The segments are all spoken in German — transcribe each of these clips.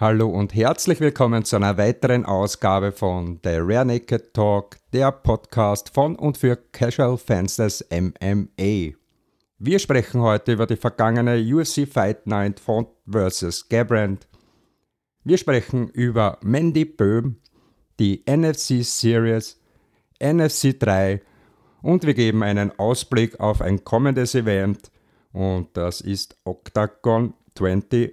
Hallo und herzlich willkommen zu einer weiteren Ausgabe von The Rare Naked Talk, der Podcast von und für Casual Fans des MMA. Wir sprechen heute über die vergangene UFC Fight Night von vs. Gabrand. Wir sprechen über Mandy Böhm, die NFC Series, NFC 3 und wir geben einen Ausblick auf ein kommendes Event und das ist Octagon 24.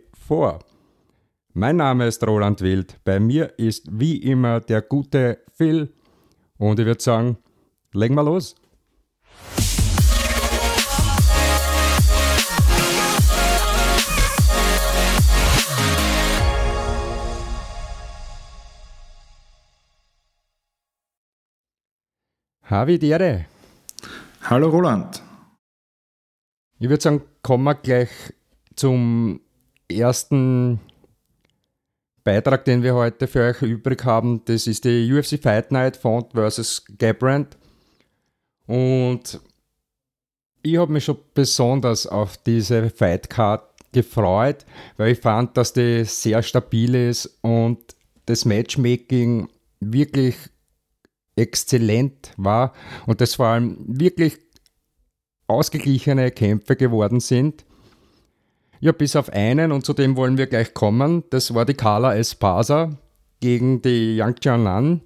Mein Name ist Roland Wild. Bei mir ist wie immer der gute Phil. Und ich würde sagen, legen wir los. Havi Dere. Hallo Roland. Ich würde sagen, kommen wir gleich zum ersten Beitrag, den wir heute für euch übrig haben, das ist die UFC Fight Night Font vs. Gabrand. Und ich habe mich schon besonders auf diese Fight Card gefreut, weil ich fand, dass die sehr stabil ist und das Matchmaking wirklich exzellent war und das vor allem wirklich ausgeglichene Kämpfe geworden sind. Ja, bis auf einen, und zu dem wollen wir gleich kommen. Das war die Carla Espasa gegen die Yang Jianan.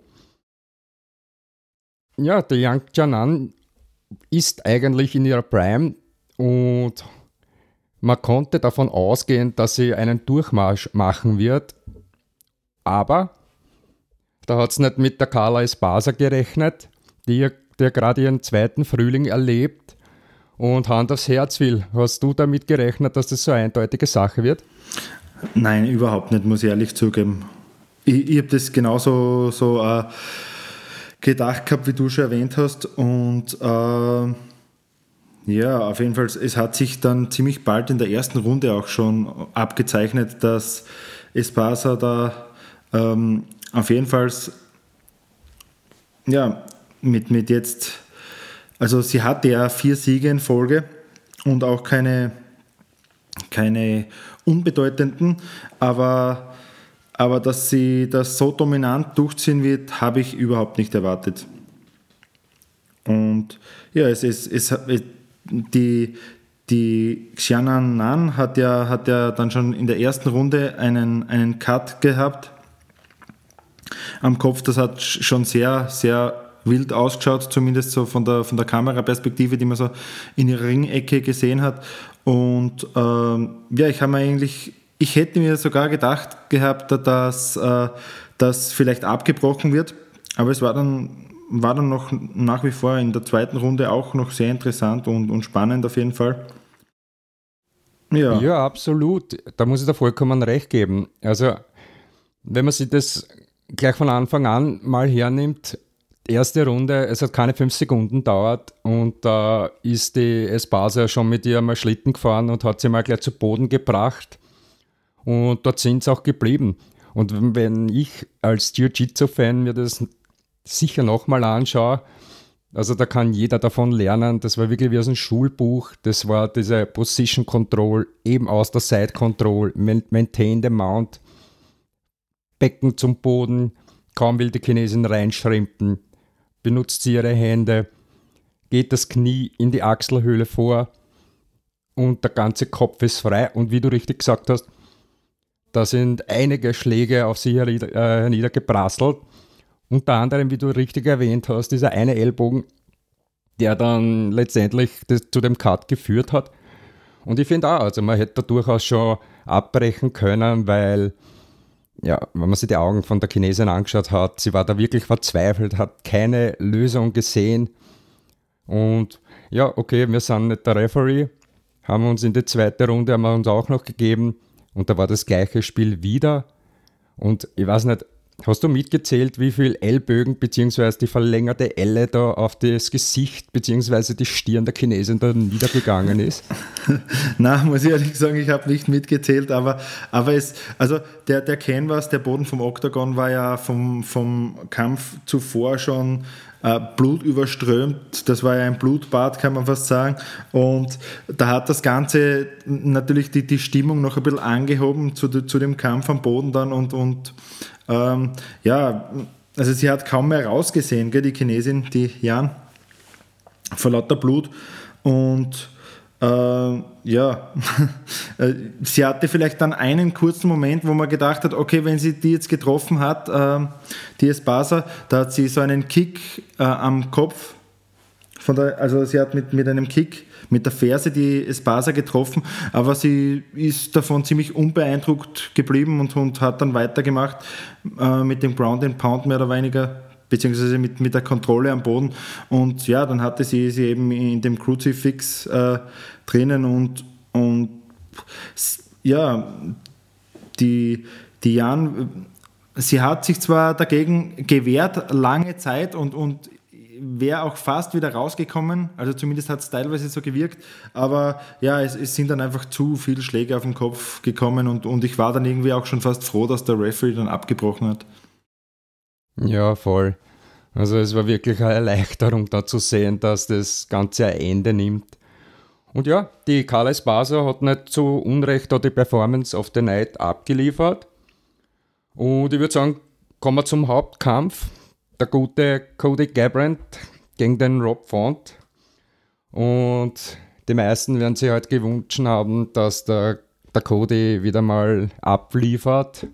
Ja, die Yang Jianan ist eigentlich in ihrer Prime und man konnte davon ausgehen, dass sie einen Durchmarsch machen wird. Aber da hat es nicht mit der Carla Espasa gerechnet, die, die gerade ihren zweiten Frühling erlebt und Hand aufs Herz will, hast du damit gerechnet, dass das so eine eindeutige Sache wird? Nein, überhaupt nicht, muss ich ehrlich zugeben. Ich, ich habe das genauso so, äh, gedacht gehabt, wie du schon erwähnt hast. Und äh, ja, auf jeden Fall, es hat sich dann ziemlich bald in der ersten Runde auch schon abgezeichnet, dass Espasa da ähm, auf jeden Fall ja, mit, mit jetzt also sie hatte ja vier Siege in Folge und auch keine, keine unbedeutenden, aber, aber dass sie das so dominant durchziehen wird, habe ich überhaupt nicht erwartet. Und ja, es ist, es, es, die, die Xianan Nan hat ja, hat ja dann schon in der ersten Runde einen, einen Cut gehabt am Kopf. Das hat schon sehr, sehr wild ausgeschaut, zumindest so von der, von der Kameraperspektive, die man so in ihrer Ringecke gesehen hat. Und ähm, ja, ich habe mir eigentlich, ich hätte mir sogar gedacht gehabt, dass äh, das vielleicht abgebrochen wird, aber es war dann, war dann noch nach wie vor in der zweiten Runde auch noch sehr interessant und, und spannend auf jeden Fall. Ja. ja, absolut. Da muss ich da vollkommen recht geben. Also, wenn man sich das gleich von Anfang an mal hernimmt, erste Runde, es hat keine fünf Sekunden dauert und da äh, ist die Espasa schon mit ihr mal Schlitten gefahren und hat sie mal gleich zu Boden gebracht und dort sind sie auch geblieben. Und wenn ich als Jiu-Jitsu-Fan mir das sicher nochmal anschaue, also da kann jeder davon lernen, das war wirklich wie aus einem Schulbuch, das war diese Position Control, eben aus der Side Control, Maintain the Mount, Becken zum Boden, kaum will die Chinesin reinschrimpen, benutzt sie ihre Hände, geht das Knie in die Achselhöhle vor und der ganze Kopf ist frei. Und wie du richtig gesagt hast, da sind einige Schläge auf sie äh, niedergeprasselt. Unter anderem, wie du richtig erwähnt hast, dieser eine Ellbogen, der dann letztendlich zu dem Cut geführt hat. Und ich finde auch, also man hätte da durchaus schon abbrechen können, weil ja, wenn man sich die Augen von der Chinesin angeschaut hat, sie war da wirklich verzweifelt, hat keine Lösung gesehen. Und ja, okay, wir sind nicht der Referee, haben uns in die zweite Runde haben wir uns auch noch gegeben und da war das gleiche Spiel wieder. Und ich weiß nicht, Hast du mitgezählt, wie viel Ellbögen bzw. die verlängerte Elle da auf das Gesicht bzw. die Stirn der Chinesin da niedergegangen ist? Na, muss ich ehrlich sagen, ich habe nicht mitgezählt, aber, aber es, also der, der Canvas, der Boden vom Oktagon war ja vom, vom Kampf zuvor schon äh, Blut überströmt. Das war ja ein Blutbad, kann man fast sagen. Und da hat das Ganze natürlich die, die Stimmung noch ein bisschen angehoben zu, zu dem Kampf am Boden dann und, und ähm, ja, also sie hat kaum mehr rausgesehen, gell, die Chinesin, die Jan, vor lauter Blut. Und äh, ja, sie hatte vielleicht dann einen kurzen Moment, wo man gedacht hat, okay, wenn sie die jetzt getroffen hat, äh, die Espasa, da hat sie so einen Kick äh, am Kopf, von der, also sie hat mit, mit einem Kick mit der Ferse die Espasa getroffen, aber sie ist davon ziemlich unbeeindruckt geblieben und, und hat dann weitergemacht äh, mit dem Ground and Pound mehr oder weniger beziehungsweise mit, mit der Kontrolle am Boden. Und ja, dann hatte sie sie eben in dem Crucifix äh, drinnen und, und ja, die, die Jan, sie hat sich zwar dagegen gewehrt, lange Zeit und, und wäre auch fast wieder rausgekommen, also zumindest hat es teilweise so gewirkt, aber ja, es, es, sind dann einfach zu viele Schläge auf den Kopf gekommen und, und ich war dann irgendwie auch schon fast froh, dass der Referee dann abgebrochen hat. Ja, voll. Also es war wirklich eine Erleichterung da zu sehen, dass das Ganze ein Ende nimmt. Und ja, die Carla Esparza hat nicht zu Unrecht die Performance of the Night abgeliefert. Und ich würde sagen, kommen wir zum Hauptkampf. Der gute Cody Gabrandt gegen den Rob Font. Und die meisten werden sich halt gewünscht haben, dass der, der Cody wieder mal abliefert.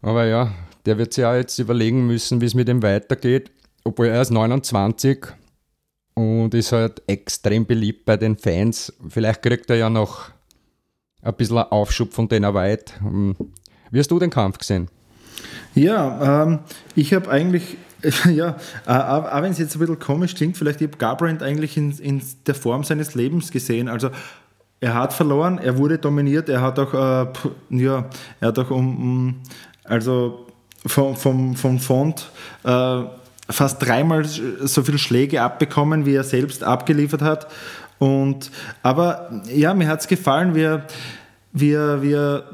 Aber ja, der wird sich ja jetzt überlegen müssen, wie es mit ihm weitergeht, obwohl er ist 29 und ist halt extrem beliebt bei den Fans. Vielleicht kriegt er ja noch ein bisschen Aufschub von Dana White. Hm. Wie hast du den Kampf gesehen? Ja, ähm, ich habe eigentlich, ja, äh, auch wenn es jetzt ein bisschen komisch klingt, vielleicht ich habe Garbrandt eigentlich in, in der Form seines Lebens gesehen. Also er hat verloren, er wurde dominiert, er hat auch, äh, ja, er hat auch um also vom, vom, vom Fond äh, fast dreimal so viele Schläge abbekommen, wie er selbst abgeliefert hat. Und, aber ja, mir hat es gefallen, wie er, wie, er, wie, er,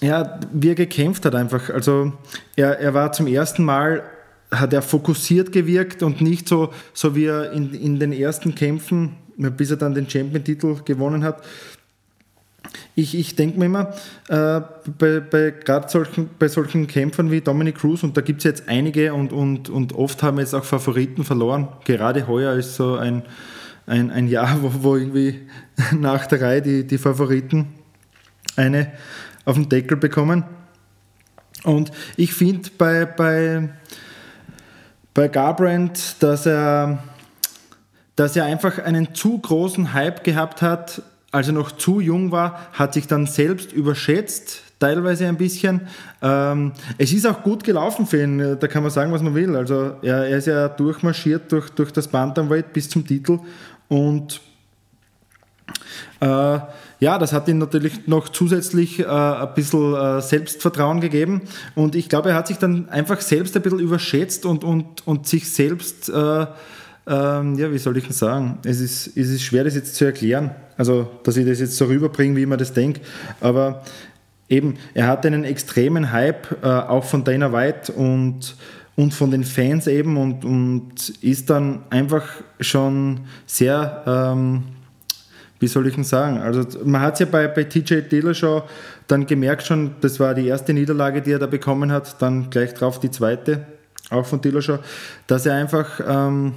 ja, wie er gekämpft hat einfach. Also er, er war zum ersten Mal, hat er fokussiert gewirkt und nicht so, so wie er in, in den ersten Kämpfen, bis er dann den Champion-Titel gewonnen hat, ich, ich denke mir immer, äh, bei, bei gerade solchen, bei solchen Kämpfern wie Dominic Cruz, und da gibt es jetzt einige und, und, und oft haben jetzt auch Favoriten verloren. Gerade heuer ist so ein, ein, ein Jahr, wo, wo irgendwie nach der Reihe die, die Favoriten eine auf den Deckel bekommen. Und ich finde bei, bei, bei Garbrandt, dass er, dass er einfach einen zu großen Hype gehabt hat, als er noch zu jung war, hat sich dann selbst überschätzt, teilweise ein bisschen. Ähm, es ist auch gut gelaufen für ihn, da kann man sagen, was man will. Also er, er ist ja durchmarschiert durch, durch das Bantamweight bis zum Titel und äh, ja, das hat ihm natürlich noch zusätzlich äh, ein bisschen äh, Selbstvertrauen gegeben und ich glaube, er hat sich dann einfach selbst ein bisschen überschätzt und, und, und sich selbst äh, ähm, ja, wie soll ich denn sagen? Es ist, es ist schwer, das jetzt zu erklären. Also, dass ich das jetzt so rüberbringe, wie man das denkt. Aber eben, er hat einen extremen Hype, äh, auch von Dana White und, und von den Fans eben und, und ist dann einfach schon sehr, ähm, wie soll ich denn sagen? Also, man hat es ja bei, bei TJ Dillashaw dann gemerkt schon, das war die erste Niederlage, die er da bekommen hat, dann gleich drauf die zweite, auch von Dillashaw, dass er einfach. Ähm,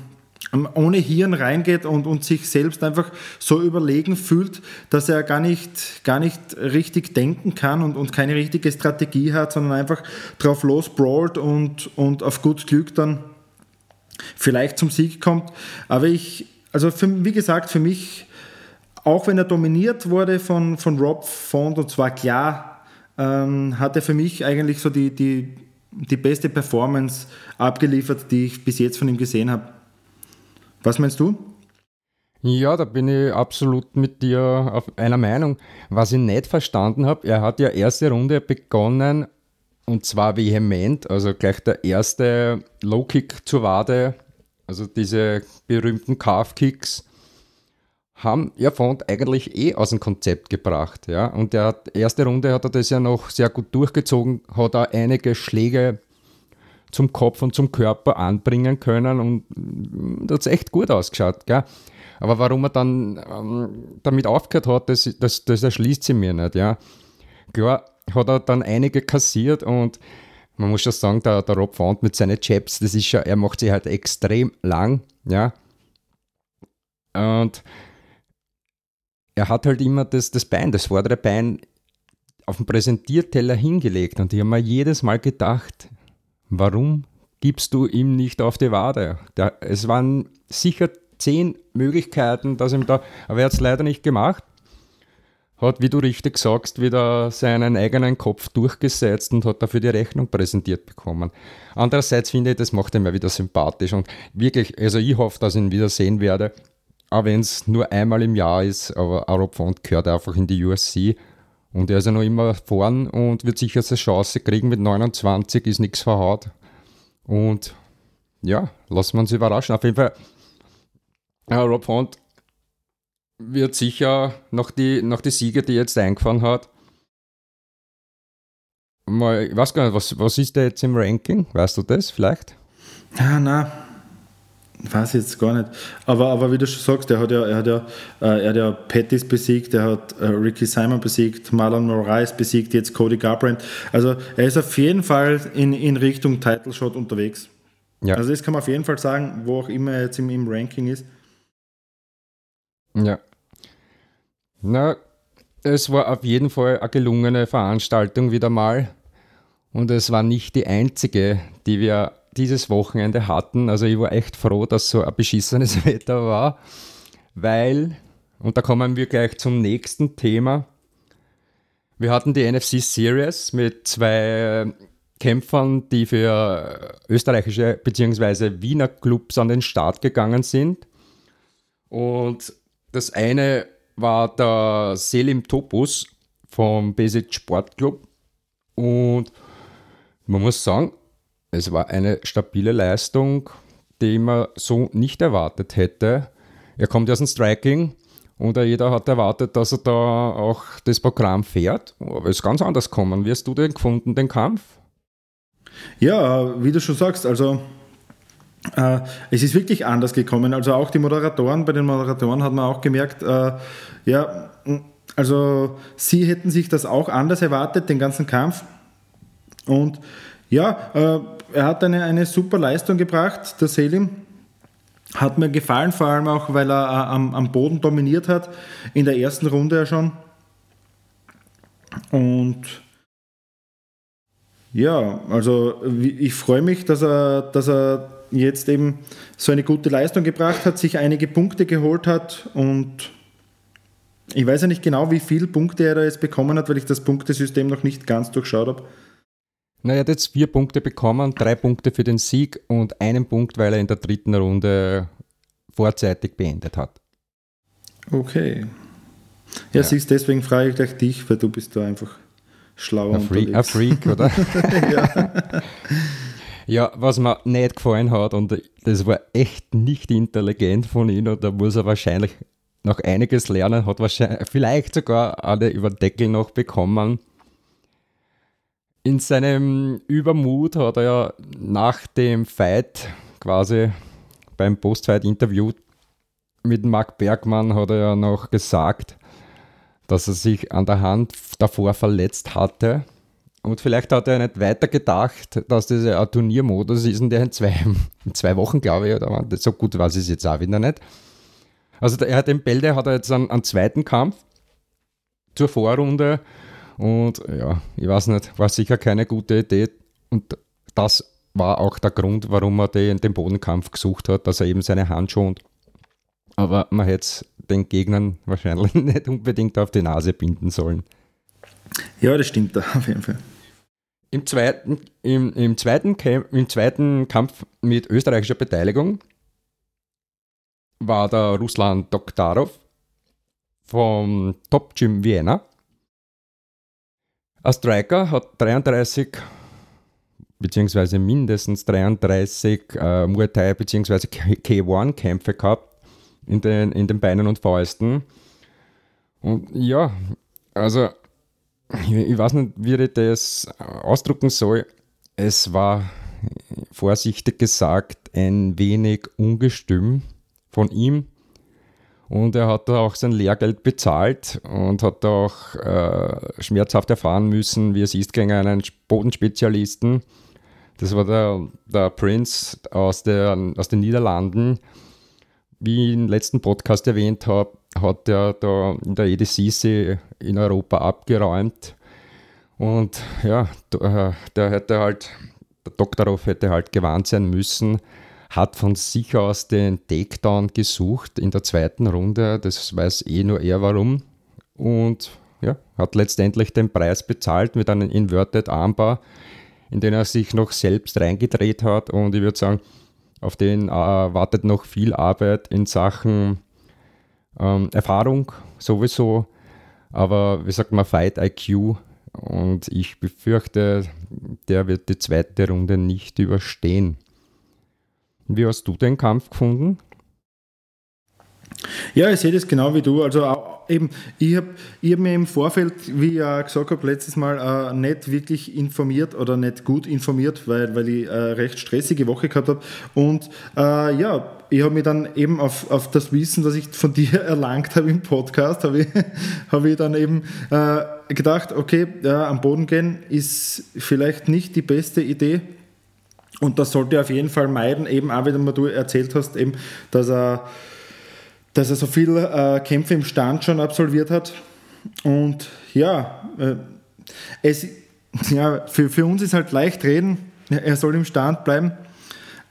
ohne Hirn reingeht und, und sich selbst einfach so überlegen fühlt, dass er gar nicht, gar nicht richtig denken kann und, und keine richtige Strategie hat, sondern einfach drauf losbrawlt und, und auf gut Glück dann vielleicht zum Sieg kommt. Aber ich, also für, wie gesagt, für mich, auch wenn er dominiert wurde von, von Rob Font, und zwar klar, ähm, hat er für mich eigentlich so die, die, die beste Performance abgeliefert, die ich bis jetzt von ihm gesehen habe. Was meinst du? Ja, da bin ich absolut mit dir auf einer Meinung. Was ich nicht verstanden habe, er hat ja erste Runde begonnen und zwar vehement, also gleich der erste Low-Kick zur Wade, also diese berühmten Calf-Kicks, haben ja Font eigentlich eh aus dem Konzept gebracht. Ja? Und der erste Runde hat er das ja noch sehr gut durchgezogen, hat da einige Schläge zum Kopf und zum Körper anbringen können und das hat echt gut ausgeschaut. Gell? Aber warum er dann ähm, damit aufgehört hat, das, das, das erschließt sie mir nicht. Ja? Klar hat er dann einige kassiert und man muss schon sagen, der, der Rob Font mit seinen Chaps, das ist ja, er macht sie halt extrem lang, ja. Und er hat halt immer das, das Bein, das vordere Bein auf den Präsentierteller hingelegt und ich habe mir jedes Mal gedacht, warum gibst du ihm nicht auf die Wade? Der, es waren sicher zehn Möglichkeiten, dass ihm da, aber er hat es leider nicht gemacht. Hat, wie du richtig sagst, wieder seinen eigenen Kopf durchgesetzt und hat dafür die Rechnung präsentiert bekommen. Andererseits finde ich, das macht ihn ja wieder sympathisch und wirklich, also ich hoffe, dass ich ihn wieder sehen werde, auch wenn es nur einmal im Jahr ist, aber Rob Font gehört einfach in die USC und er ist ja noch immer vorn und wird sicher seine Chance kriegen mit 29, ist nichts verhaut. Und ja, lassen wir uns überraschen. Auf jeden Fall, Rob Font wird sicher noch die, noch die Siege, die er jetzt eingefahren hat, mal, ich weiß gar nicht, was, was ist der jetzt im Ranking? Weißt du das vielleicht? Ja, nein, Weiß ich jetzt gar nicht. Aber, aber wie du schon sagst, er hat ja, er hat ja, äh, er hat ja Pettis besiegt, er hat äh, Ricky Simon besiegt, Marlon Moraes besiegt, jetzt Cody Garbrandt. Also er ist auf jeden Fall in, in Richtung Title Shot unterwegs. Ja. Also das kann man auf jeden Fall sagen, wo auch immer er jetzt im, im Ranking ist. Ja. Na, es war auf jeden Fall eine gelungene Veranstaltung wieder mal. Und es war nicht die einzige, die wir dieses Wochenende hatten. Also ich war echt froh, dass so ein beschissenes Wetter war, weil, und da kommen wir gleich zum nächsten Thema, wir hatten die NFC Series mit zwei Kämpfern, die für österreichische bzw. Wiener Clubs an den Start gegangen sind. Und das eine war der Selim Topus vom Basic Sportclub. Und man muss sagen, es war eine stabile Leistung, die man so nicht erwartet hätte. Er kommt aus dem Striking und jeder hat erwartet, dass er da auch das Programm fährt. Aber es ist ganz anders gekommen. Wie hast du den gefunden, den Kampf? Ja, wie du schon sagst, also äh, es ist wirklich anders gekommen. Also auch die Moderatoren, bei den Moderatoren hat man auch gemerkt, äh, ja, also sie hätten sich das auch anders erwartet, den ganzen Kampf. Und ja, äh, er hat eine, eine super Leistung gebracht, der Selim. Hat mir gefallen, vor allem auch, weil er äh, am, am Boden dominiert hat, in der ersten Runde ja schon. Und ja, also ich freue mich, dass er, dass er jetzt eben so eine gute Leistung gebracht hat, sich einige Punkte geholt hat und ich weiß ja nicht genau, wie viele Punkte er da jetzt bekommen hat, weil ich das Punktesystem noch nicht ganz durchschaut habe. Na, er hat jetzt vier Punkte bekommen, drei Punkte für den Sieg und einen Punkt, weil er in der dritten Runde vorzeitig beendet hat. Okay. Ja, ja. siehst deswegen frage ich gleich dich, weil du bist da einfach schlauer ein Freak, ein Freak, oder? ja. ja, was mir nicht gefallen hat, und das war echt nicht intelligent von ihm, und da muss er wahrscheinlich noch einiges lernen, hat wahrscheinlich vielleicht sogar alle über den Deckel noch bekommen in seinem Übermut hat er ja nach dem Fight quasi beim Post-Fight-Interview mit Marc Bergmann hat er ja noch gesagt, dass er sich an der Hand davor verletzt hatte. Und vielleicht hat er nicht weiter gedacht, dass das ein Turniermodus ist, und der in zwei, in zwei Wochen, glaube ich, oder so gut weiß ich es jetzt auch wieder nicht. Also er hat den Bälde hat er jetzt einen, einen zweiten Kampf zur Vorrunde und ja, ich weiß nicht, war sicher keine gute Idee. Und das war auch der Grund, warum er den, den Bodenkampf gesucht hat, dass er eben seine Hand schont. Aber man hätte es den Gegnern wahrscheinlich nicht unbedingt auf die Nase binden sollen. Ja, das stimmt da auf jeden Fall. Im zweiten, im, im, zweiten, Im zweiten Kampf mit österreichischer Beteiligung war der Ruslan Doktarov vom Top Gym Vienna ein Striker hat 33 beziehungsweise mindestens 33 äh, Muay Thai beziehungsweise K1-Kämpfe gehabt in den, in den Beinen und Fäusten. Und ja, also ich, ich weiß nicht, wie ich das ausdrucken soll. Es war, vorsichtig gesagt, ein wenig ungestüm von ihm. Und er hat auch sein Lehrgeld bezahlt und hat auch äh, schmerzhaft erfahren müssen, wie es ist gegen einen Bodenspezialisten. Das war der, der Prince aus, der, aus den Niederlanden. Wie ich im letzten Podcast erwähnt habe, hat er da in der EDCC in Europa abgeräumt. Und ja, äh, der hätte halt, der Doktorov hätte halt gewarnt sein müssen, hat von sich aus den Takedown gesucht in der zweiten Runde. Das weiß eh nur er warum. Und ja, hat letztendlich den Preis bezahlt mit einem Inverted Armbar, in den er sich noch selbst reingedreht hat. Und ich würde sagen, auf den äh, wartet noch viel Arbeit in Sachen ähm, Erfahrung sowieso, aber wie sagt man, Fight IQ. Und ich befürchte, der wird die zweite Runde nicht überstehen. Wie hast du den Kampf gefunden? Ja, ich sehe das genau wie du. Also eben, ich habe ich hab mir im Vorfeld, wie ich ja gesagt habe, letztes Mal äh, nicht wirklich informiert oder nicht gut informiert, weil, weil ich eine recht stressige Woche gehabt habe. Und äh, ja, ich habe mich dann eben auf, auf das Wissen, das ich von dir erlangt habe im Podcast, habe ich, hab ich dann eben äh, gedacht, okay, ja, am Boden gehen ist vielleicht nicht die beste Idee und das sollte er auf jeden Fall meiden, eben auch wenn du erzählt hast, eben, dass er, dass er so viele äh, Kämpfe im Stand schon absolviert hat. Und ja, äh, es, ja für, für uns ist halt leicht reden, er soll im Stand bleiben.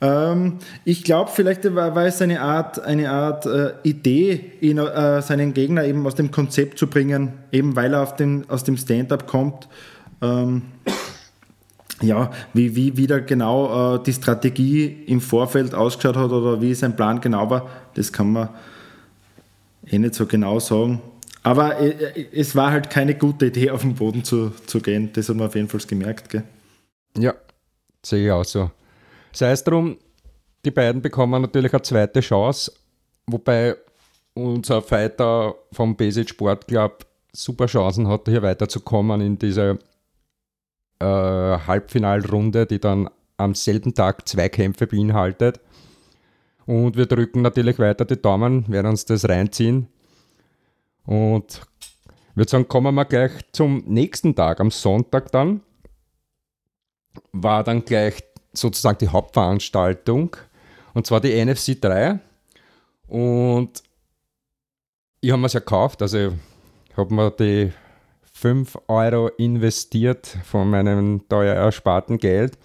Ähm, ich glaube, vielleicht war, war, es eine Art, eine Art äh, Idee, ihn, äh, seinen Gegner eben aus dem Konzept zu bringen, eben weil er auf den, aus dem Stand-up kommt. Ähm, ja, wie, wie wieder genau äh, die Strategie im Vorfeld ausgeschaut hat oder wie sein Plan genau war, das kann man eh nicht so genau sagen. Aber äh, äh, es war halt keine gute Idee, auf den Boden zu, zu gehen. Das hat man auf jeden Fall gemerkt. Gell? Ja, sehe ich auch so. Sei es drum, die beiden bekommen natürlich eine zweite Chance, wobei unser Fighter vom Basic Sport Club super Chancen hat, hier weiterzukommen in diese äh, Halbfinalrunde, die dann am selben Tag zwei Kämpfe beinhaltet. Und wir drücken natürlich weiter die Daumen, werden uns das reinziehen. Und würde sagen, kommen wir gleich zum nächsten Tag, am Sonntag dann. War dann gleich sozusagen die Hauptveranstaltung. Und zwar die NFC 3. Und ich habe mir es ja gekauft, also ich habe mir die 5 Euro investiert von meinem teuer ersparten Geld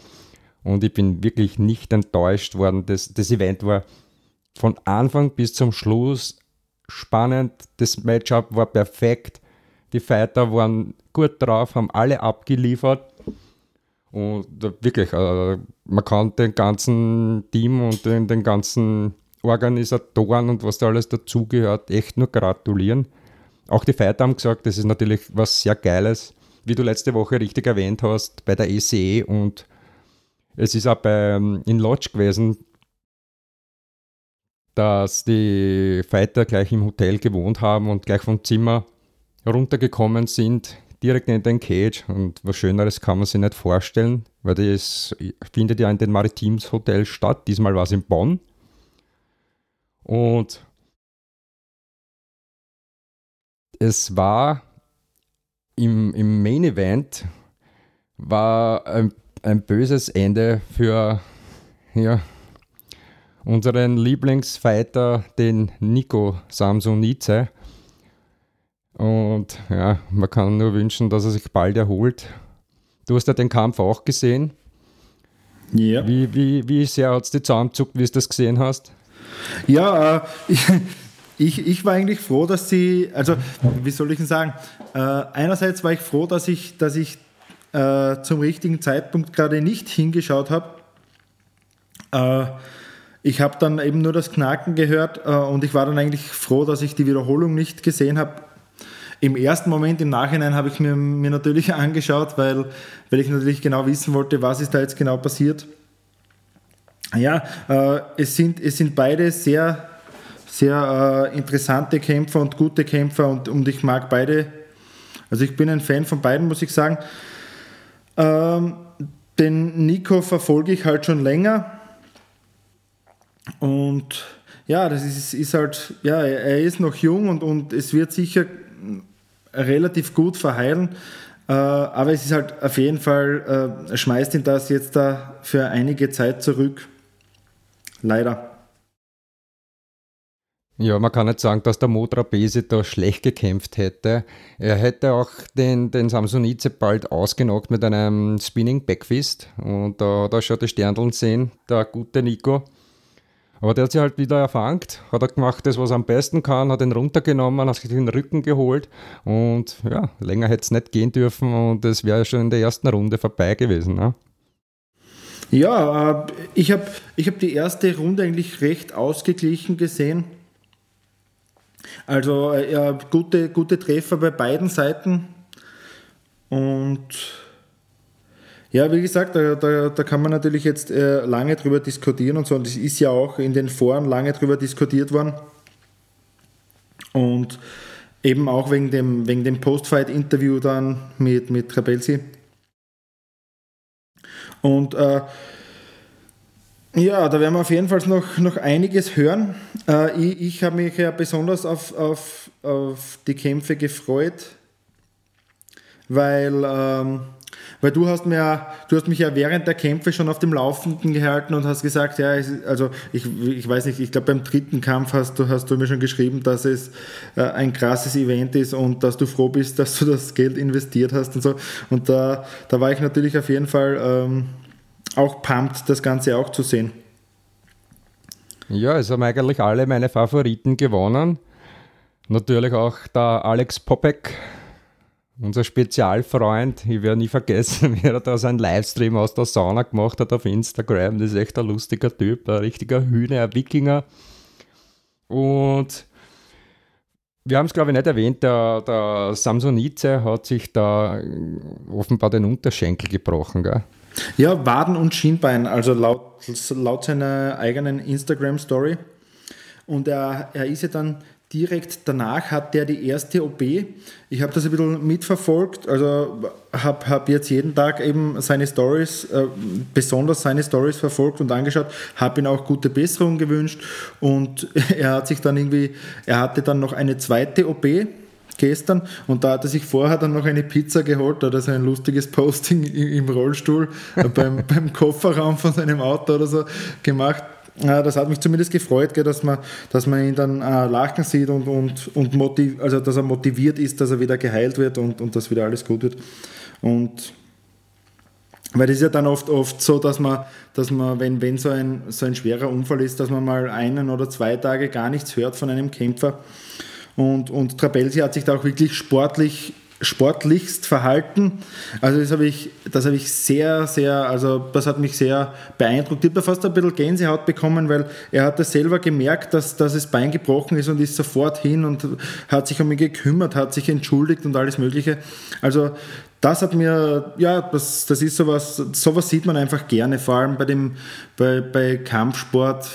und ich bin wirklich nicht enttäuscht worden. Das, das Event war von Anfang bis zum Schluss spannend. Das Matchup war perfekt. Die Fighter waren gut drauf, haben alle abgeliefert. Und wirklich, äh, man kann den ganzen Team und den, den ganzen Organisatoren und was da alles dazugehört, echt nur gratulieren. Auch die Fighter haben gesagt, das ist natürlich was sehr Geiles, wie du letzte Woche richtig erwähnt hast, bei der ECE e und es ist auch bei, ähm, in Lodge gewesen, dass die Fighter gleich im Hotel gewohnt haben und gleich vom Zimmer runtergekommen sind, direkt in den Cage. Und was Schöneres kann man sich nicht vorstellen, weil das findet ja in den Maritims Hotel statt. Diesmal war es in Bonn. Und es war im, im Main Event war ein, ein böses Ende für ja, unseren Lieblingsfighter, den Nico Samsonice. Und ja, man kann nur wünschen, dass er sich bald erholt. Du hast ja den Kampf auch gesehen. Ja. Wie, wie, wie sehr hat es die zusammenzuckt, wie du das gesehen hast? Ja, äh, Ich, ich war eigentlich froh, dass sie, also wie soll ich denn sagen, äh, einerseits war ich froh, dass ich, dass ich äh, zum richtigen Zeitpunkt gerade nicht hingeschaut habe. Äh, ich habe dann eben nur das Knacken gehört äh, und ich war dann eigentlich froh, dass ich die Wiederholung nicht gesehen habe. Im ersten Moment, im Nachhinein, habe ich mir, mir natürlich angeschaut, weil, weil ich natürlich genau wissen wollte, was ist da jetzt genau passiert. Ja, äh, es, sind, es sind beide sehr sehr äh, interessante Kämpfer und gute Kämpfer und, und ich mag beide. Also ich bin ein Fan von beiden, muss ich sagen. Ähm, den Nico verfolge ich halt schon länger. Und ja, das ist, ist halt, ja, er ist noch jung und, und es wird sicher relativ gut verheilen. Äh, aber es ist halt auf jeden Fall, äh, schmeißt ihn das jetzt da für einige Zeit zurück. Leider. Ja, man kann nicht sagen, dass der Mo Trapeze da schlecht gekämpft hätte. Er hätte auch den, den Samsonice bald ausgenockt mit einem Spinning Backfist und da, da schaut die Sterndeln sehen, der gute Nico. Aber der hat sich halt wieder erfangt, hat er gemacht, das was er am besten kann, hat ihn runtergenommen, hat sich den Rücken geholt und ja, länger hätte es nicht gehen dürfen und es wäre schon in der ersten Runde vorbei gewesen. Ne? Ja, äh, ich habe ich hab die erste Runde eigentlich recht ausgeglichen gesehen. Also äh, gute, gute Treffer bei beiden Seiten. Und ja, wie gesagt, da, da, da kann man natürlich jetzt äh, lange drüber diskutieren und so. Und es ist ja auch in den Foren lange drüber diskutiert worden. Und eben auch wegen dem, wegen dem Post-Fight-Interview dann mit, mit Trabelsi. Und äh, ja, da werden wir auf jeden Fall noch, noch einiges hören. Äh, ich ich habe mich ja besonders auf, auf, auf die Kämpfe gefreut, weil, ähm, weil du hast mir du hast mich ja während der Kämpfe schon auf dem Laufenden gehalten und hast gesagt, ja, also ich, ich weiß nicht, ich glaube beim dritten Kampf hast du, hast du mir schon geschrieben, dass es äh, ein krasses Event ist und dass du froh bist, dass du das Geld investiert hast und so. Und da, da war ich natürlich auf jeden Fall. Ähm, auch pumped, das Ganze auch zu sehen. Ja, es haben eigentlich alle meine Favoriten gewonnen. Natürlich auch der Alex Popek, unser Spezialfreund. Ich werde nie vergessen, wie er da seinen Livestream aus der Sauna gemacht hat auf Instagram. Das ist echt ein lustiger Typ, ein richtiger Hühner, ein Wikinger. Und wir haben es, glaube ich, nicht erwähnt, der, der Samsonice hat sich da offenbar den Unterschenkel gebrochen. Gell? Ja, Waden und Schienbein, also laut, laut seiner eigenen Instagram-Story. Und er, er ist ja dann direkt danach hat der die erste OP. Ich habe das ein bisschen mitverfolgt, also habe hab jetzt jeden Tag eben seine Stories, äh, besonders seine Stories verfolgt und angeschaut, habe ihm auch gute Besserung gewünscht und er hat sich dann irgendwie, er hatte dann noch eine zweite OP gestern und da hat er sich vorher dann noch eine Pizza geholt, da hat er so ein lustiges Posting im Rollstuhl äh, beim, beim Kofferraum von seinem Auto oder so gemacht. Das hat mich zumindest gefreut, dass, man, dass man ihn dann äh, lachen sieht und, und, und motiv, also dass er motiviert ist, dass er wieder geheilt wird und, und dass wieder alles gut wird. Und weil das ist ja dann oft, oft so, dass man, dass man wenn, wenn so, ein, so ein schwerer Unfall ist, dass man mal einen oder zwei Tage gar nichts hört von einem Kämpfer. Und, und Trabelsi hat sich da auch wirklich sportlich sportlichst verhalten. Also das habe ich, das ich sehr, sehr, also das hat mich sehr beeindruckt. Ich habe fast ein bisschen Gänsehaut bekommen, weil er hat das selber gemerkt, dass, dass das Bein gebrochen ist und ist sofort hin und hat sich um mich gekümmert, hat sich entschuldigt und alles Mögliche. Also das hat mir, ja, das, das ist sowas, sowas sieht man einfach gerne, vor allem bei dem, bei, bei Kampfsport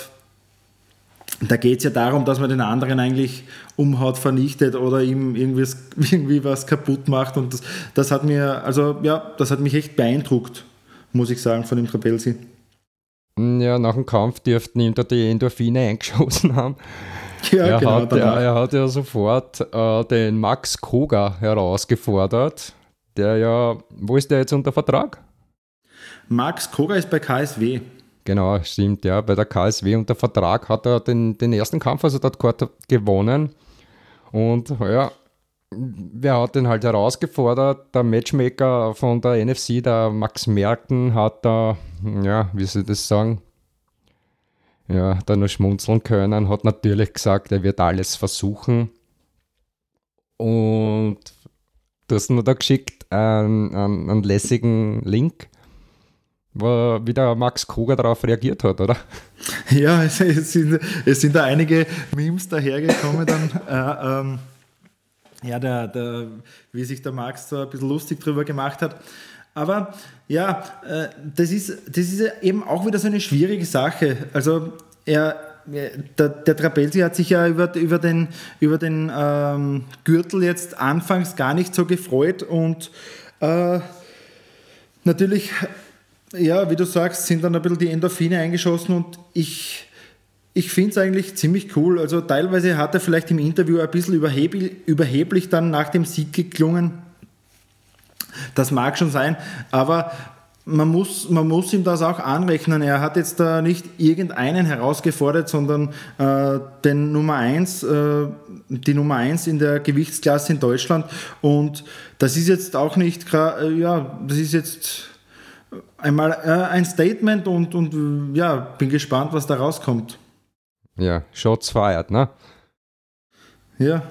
da geht es ja darum, dass man den anderen eigentlich umhaut, vernichtet oder ihm irgendwie, irgendwie was kaputt macht. Und das, das, hat mir, also ja, das hat mich echt beeindruckt, muss ich sagen, von dem Trapelsi. Ja, nach dem Kampf dürften ihm da die Endorphine eingeschossen haben. Ja, er, genau, hat, er, er, hat ja sofort äh, den Max Koga herausgefordert, der ja, wo ist der jetzt unter Vertrag? Max Koga ist bei KSW. Genau, stimmt, ja. Bei der KSW unter Vertrag hat er den, den ersten Kampf, also dort gewonnen. Und ja, wer hat den halt herausgefordert? Der Matchmaker von der NFC, der Max Merken, hat da, ja, wie soll ich das sagen? Ja, da nur schmunzeln können, hat natürlich gesagt, er wird alles versuchen. Und du hast mir da geschickt einen, einen, einen lässigen Link wie der Max Koger darauf reagiert hat, oder? Ja, es, es, sind, es sind da einige Memes dahergekommen dann. Äh, ähm, ja, der, der, wie sich der Max so ein bisschen lustig drüber gemacht hat. Aber ja, äh, das, ist, das ist eben auch wieder so eine schwierige Sache. Also er, der, der Trapelsi hat sich ja über, über den, über den ähm, Gürtel jetzt anfangs gar nicht so gefreut und äh, natürlich ja, wie du sagst, sind dann ein bisschen die Endorphine eingeschossen und ich, ich finde es eigentlich ziemlich cool. Also teilweise hat er vielleicht im Interview ein bisschen überheblich, überheblich dann nach dem Sieg geklungen. Das mag schon sein, aber man muss, man muss ihm das auch anrechnen. Er hat jetzt da nicht irgendeinen herausgefordert, sondern äh, den Nummer 1, äh, die Nummer 1 in der Gewichtsklasse in Deutschland. Und das ist jetzt auch nicht, äh, ja, das ist jetzt einmal äh, ein Statement und, und ja, bin gespannt, was da rauskommt. Ja, Shots fired, ne? Ja,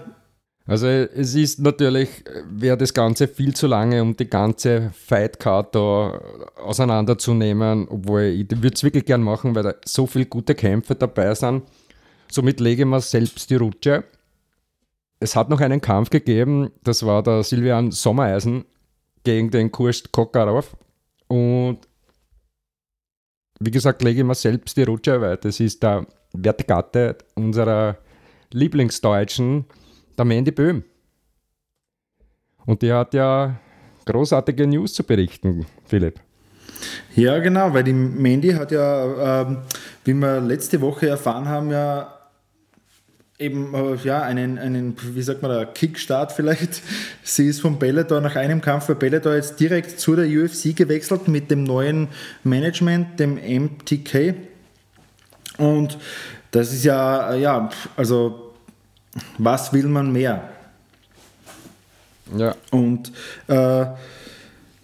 also es ist natürlich, wäre das Ganze viel zu lange, um die ganze Fightcard da auseinanderzunehmen, obwohl ich würde es wirklich gern machen, weil da so viele gute Kämpfe dabei sind. Somit lege ich mir selbst die Rutsche. Es hat noch einen Kampf gegeben, das war der Silvian Sommereisen gegen den Kurst Kokarov. Und wie gesagt, lege ich mir selbst die Rutsche, weil das ist der Wertgatte unserer Lieblingsdeutschen der Mandy Böhm. Und die hat ja großartige News zu berichten, Philipp. Ja, genau, weil die Mandy hat ja, äh, wie wir letzte Woche erfahren haben, ja eben äh, ja, einen, einen, wie sagt man da, Kickstart vielleicht. Sie ist von Bellator nach einem Kampf bei Bellator jetzt direkt zu der UFC gewechselt mit dem neuen Management, dem MTK. Und das ist ja, ja, also was will man mehr? Ja. Und äh,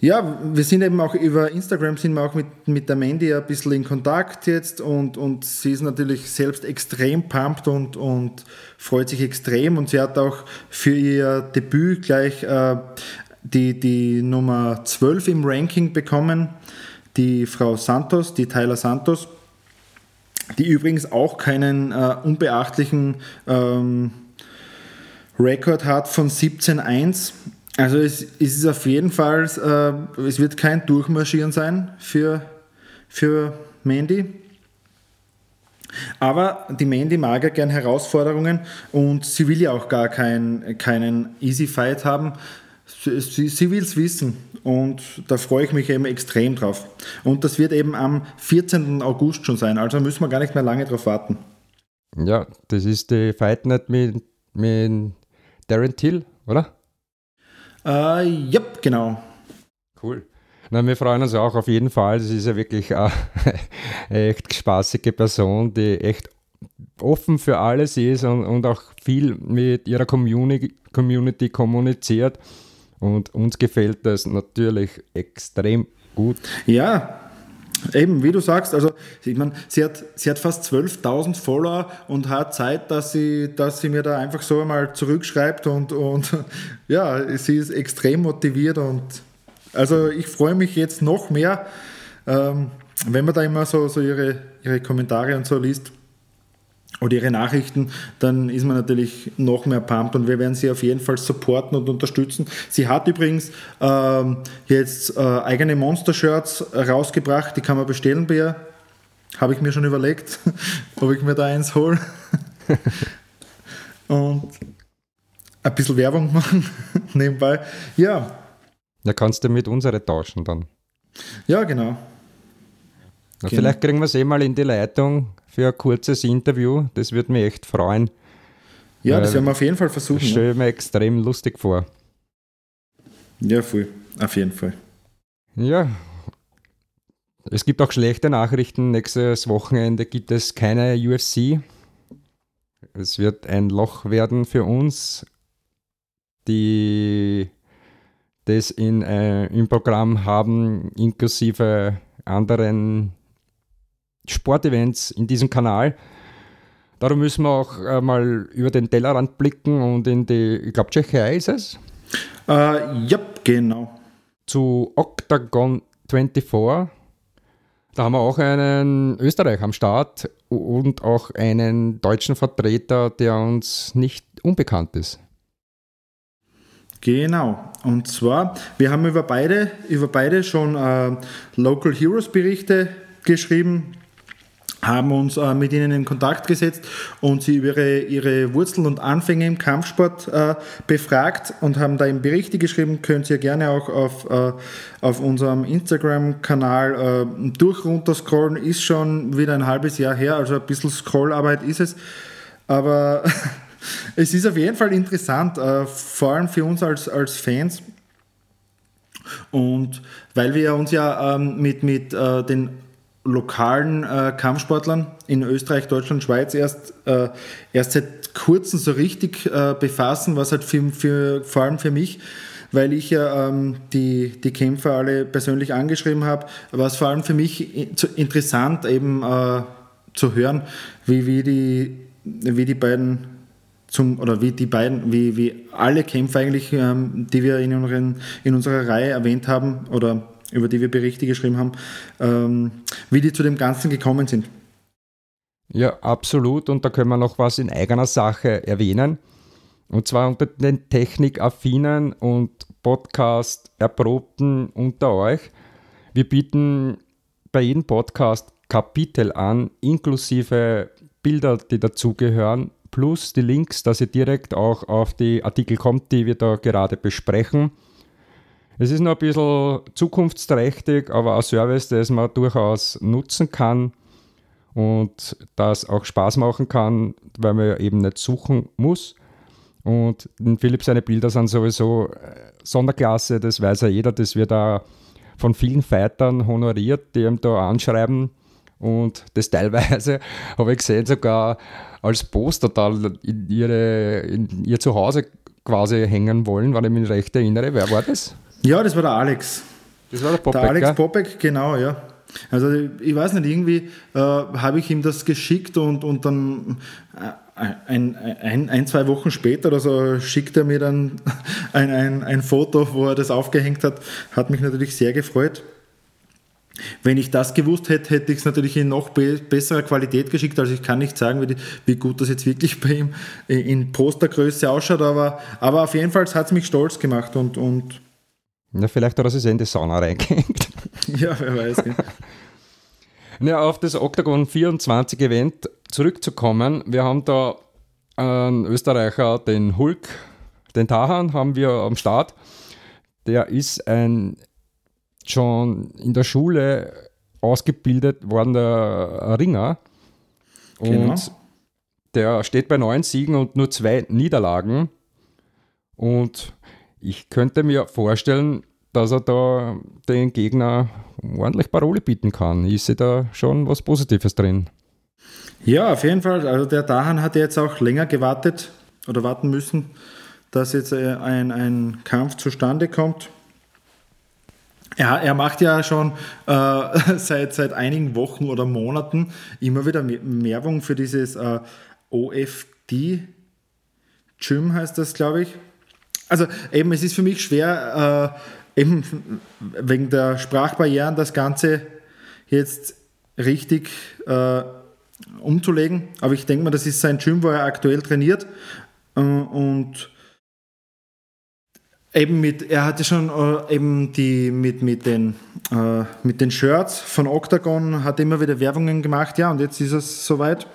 ja, wir sind eben auch über Instagram sind wir auch mit, mit der Mandy ein bisschen in Kontakt jetzt und, und sie ist natürlich selbst extrem pumped und, und freut sich extrem und sie hat auch für ihr Debüt gleich äh, die, die Nummer 12 im Ranking bekommen, die Frau Santos, die Tyler Santos die übrigens auch keinen äh, unbeachtlichen ähm, Rekord hat von 17.1. Also es, es, ist auf jeden Fall, äh, es wird kein Durchmarschieren sein für, für Mandy. Aber die Mandy mag ja gern Herausforderungen und sie will ja auch gar kein, keinen Easy Fight haben. Sie, sie will es wissen und da freue ich mich eben extrem drauf. Und das wird eben am 14. August schon sein, also müssen wir gar nicht mehr lange drauf warten. Ja, das ist die Fight Night mit, mit Darren Till, oder? Äh, ja, genau. Cool. Na, wir freuen uns auch auf jeden Fall. Das ist ja wirklich eine echt spaßige Person, die echt offen für alles ist und, und auch viel mit ihrer Community, Community kommuniziert. Und uns gefällt das natürlich extrem gut. Ja, Eben, wie du sagst, also ich meine, sie hat, sie hat fast 12.000 Follower und hat Zeit, dass sie, dass sie mir da einfach so einmal zurückschreibt und, und ja, sie ist extrem motiviert und also ich freue mich jetzt noch mehr, ähm, wenn man da immer so, so ihre, ihre Kommentare und so liest oder ihre Nachrichten, dann ist man natürlich noch mehr pumped und wir werden sie auf jeden Fall supporten und unterstützen. Sie hat übrigens ähm, jetzt äh, eigene Monster-Shirts rausgebracht, die kann man bestellen bei ihr. Habe ich mir schon überlegt, ob ich mir da eins hole. und ein bisschen Werbung machen nebenbei. Ja. Da kannst du mit unsere tauschen dann. Ja, genau. Na, genau. Vielleicht kriegen wir es eh mal in die Leitung für ein kurzes Interview. Das würde mich echt freuen. Ja, das werden wir auf jeden Fall versuchen. Das stelle mir extrem lustig vor. Ja, voll. Auf jeden Fall. Ja. Es gibt auch schlechte Nachrichten. Nächstes Wochenende gibt es keine UFC. Es wird ein Loch werden für uns, die das in, äh, im Programm haben, inklusive anderen Sportevents in diesem Kanal. Darum müssen wir auch äh, mal über den Tellerrand blicken und in die, ich glaube, Tschechei ist es? Äh, ja, genau. Zu Octagon 24. Da haben wir auch einen Österreich am Start und auch einen deutschen Vertreter, der uns nicht unbekannt ist. Genau. Und zwar, wir haben über beide, über beide schon äh, Local Heroes Berichte geschrieben haben uns äh, mit ihnen in Kontakt gesetzt und sie über ihre, ihre Wurzeln und Anfänge im Kampfsport äh, befragt und haben da eben Berichte geschrieben. Könnt ihr gerne auch auf, äh, auf unserem Instagram-Kanal äh, durch runterscrollen. Ist schon wieder ein halbes Jahr her, also ein bisschen Scrollarbeit ist es. Aber es ist auf jeden Fall interessant, äh, vor allem für uns als, als Fans. Und weil wir uns ja ähm, mit, mit äh, den lokalen äh, Kampfsportlern in Österreich, Deutschland, Schweiz erst, äh, erst seit kurzem so richtig äh, befassen, was halt für, für, vor allem für mich, weil ich ja ähm, die, die Kämpfer alle persönlich angeschrieben habe, war es vor allem für mich interessant eben äh, zu hören, wie, wie, die, wie die beiden zum, oder wie die beiden, wie, wie alle Kämpfer eigentlich, ähm, die wir in, unseren, in unserer Reihe erwähnt haben oder über die wir Berichte geschrieben haben, ähm, wie die zu dem Ganzen gekommen sind. Ja, absolut. Und da können wir noch was in eigener Sache erwähnen. Und zwar unter den Technikaffinen und Podcast-Erprobten unter euch. Wir bieten bei jedem Podcast Kapitel an, inklusive Bilder, die dazugehören, plus die Links, dass ihr direkt auch auf die Artikel kommt, die wir da gerade besprechen. Es ist noch ein bisschen zukunftsträchtig, aber ein Service, das man durchaus nutzen kann und das auch Spaß machen kann, weil man ja eben nicht suchen muss. Und Philipp, seine Bilder sind sowieso äh, Sonderklasse, das weiß ja jeder, das wird da von vielen Fightern honoriert, die ihm da anschreiben. Und das teilweise, habe ich gesehen, sogar als Poster da in, ihre, in ihr Zuhause quasi hängen wollen, wenn ich mich recht erinnere. Wer war das? Ja, das war der Alex. Das war der Popek. Der Alex Popek, genau, ja. Also ich weiß nicht, irgendwie äh, habe ich ihm das geschickt und, und dann äh, ein, ein, ein, zwei Wochen später oder so schickt er mir dann ein, ein, ein Foto, wo er das aufgehängt hat. Hat mich natürlich sehr gefreut. Wenn ich das gewusst hätte, hätte ich es natürlich in noch be besserer Qualität geschickt. Also ich kann nicht sagen, wie, die, wie gut das jetzt wirklich bei ihm in Postergröße ausschaut, aber, aber auf jeden Fall hat es mich stolz gemacht und, und ja, vielleicht hat er sich in die Sauna reingehängt. Ja, wer weiß. ja, auf das Octagon 24 Event zurückzukommen. Wir haben da einen Österreicher, den Hulk, den Tahan, haben wir am Start. Der ist ein schon in der Schule ausgebildet worden Ringer. Und genau. der steht bei neun Siegen und nur zwei Niederlagen. Und ich könnte mir vorstellen, dass er da den Gegner ordentlich Parole bieten kann. Ist da schon was Positives drin? Ja, auf jeden Fall. Also der Dahan hat jetzt auch länger gewartet oder warten müssen, dass jetzt äh, ein, ein Kampf zustande kommt. Ja, er macht ja schon äh, seit, seit einigen Wochen oder Monaten immer wieder Werbung für dieses äh, OFD Gym heißt das, glaube ich. Also eben, es ist für mich schwer, äh, eben wegen der Sprachbarrieren das Ganze jetzt richtig äh, umzulegen. Aber ich denke mal, das ist sein Gym, wo er aktuell trainiert. Äh, und eben mit, er hatte schon äh, eben die mit, mit, den, äh, mit den Shirts von Octagon, hat immer wieder Werbungen gemacht. Ja, und jetzt ist es soweit,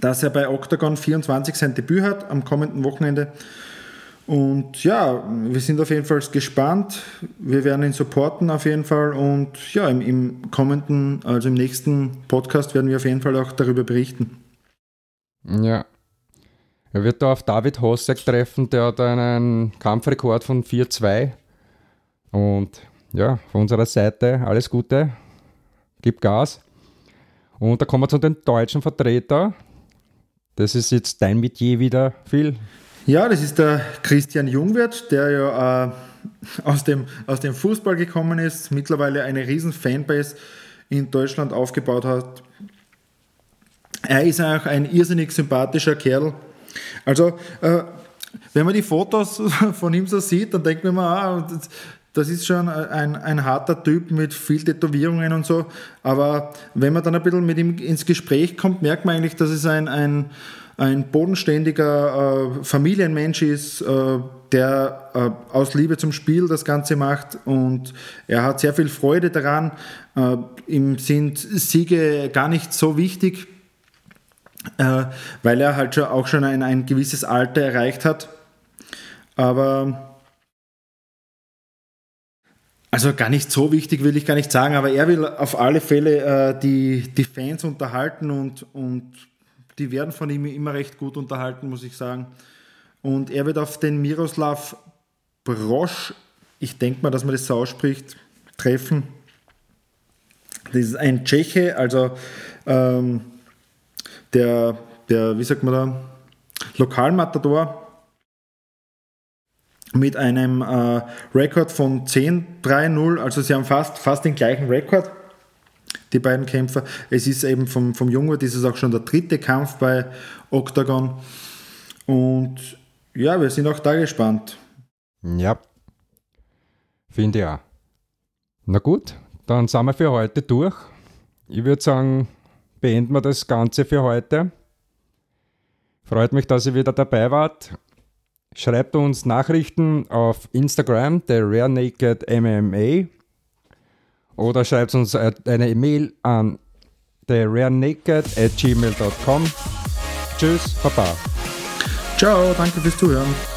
dass er bei Octagon 24 sein Debüt hat am kommenden Wochenende. Und ja, wir sind auf jeden Fall gespannt. Wir werden ihn supporten auf jeden Fall. Und ja, im, im, kommenden, also im nächsten Podcast werden wir auf jeden Fall auch darüber berichten. Ja. Er wird da auf David Hosek treffen, der hat einen Kampfrekord von 4-2. Und ja, von unserer Seite alles Gute. Gib Gas. Und da kommen wir zu den deutschen Vertreter. Das ist jetzt dein Metier wieder, Phil. Ja, das ist der Christian Jungwirth, der ja äh, aus, dem, aus dem Fußball gekommen ist, mittlerweile eine riesen Fanbase in Deutschland aufgebaut hat. Er ist auch ein irrsinnig sympathischer Kerl. Also, äh, wenn man die Fotos von ihm so sieht, dann denkt man immer, ah, das ist schon ein, ein harter Typ mit viel Tätowierungen und so. Aber wenn man dann ein bisschen mit ihm ins Gespräch kommt, merkt man eigentlich, dass es ein, ein ein bodenständiger äh, Familienmensch ist, äh, der äh, aus Liebe zum Spiel das Ganze macht und er hat sehr viel Freude daran. Äh, ihm sind Siege gar nicht so wichtig, äh, weil er halt schon, auch schon ein, ein gewisses Alter erreicht hat. Aber also gar nicht so wichtig will ich gar nicht sagen, aber er will auf alle Fälle äh, die, die Fans unterhalten und, und die werden von ihm immer recht gut unterhalten, muss ich sagen. Und er wird auf den Miroslav Brosch, ich denke mal, dass man das so ausspricht, treffen. Das ist ein Tscheche, also ähm, der, der, wie sagt man da, Lokalmatador mit einem äh, Rekord von 10-3-0. Also sie haben fast, fast den gleichen Rekord, die beiden Kämpfer. Es ist eben vom, vom Jungwart, ist es auch schon der dritte Kampf bei Octagon. Und ja, wir sind auch da gespannt. Ja, finde ich auch. Na gut, dann sind wir für heute durch. Ich würde sagen, beenden wir das Ganze für heute. Freut mich, dass ihr wieder dabei wart. Schreibt uns Nachrichten auf Instagram, der Rare Naked MMA. Oder schreibt uns eine E-Mail an therarenaked at gmail.com. Tschüss, Baba. Ciao, danke fürs Zuhören.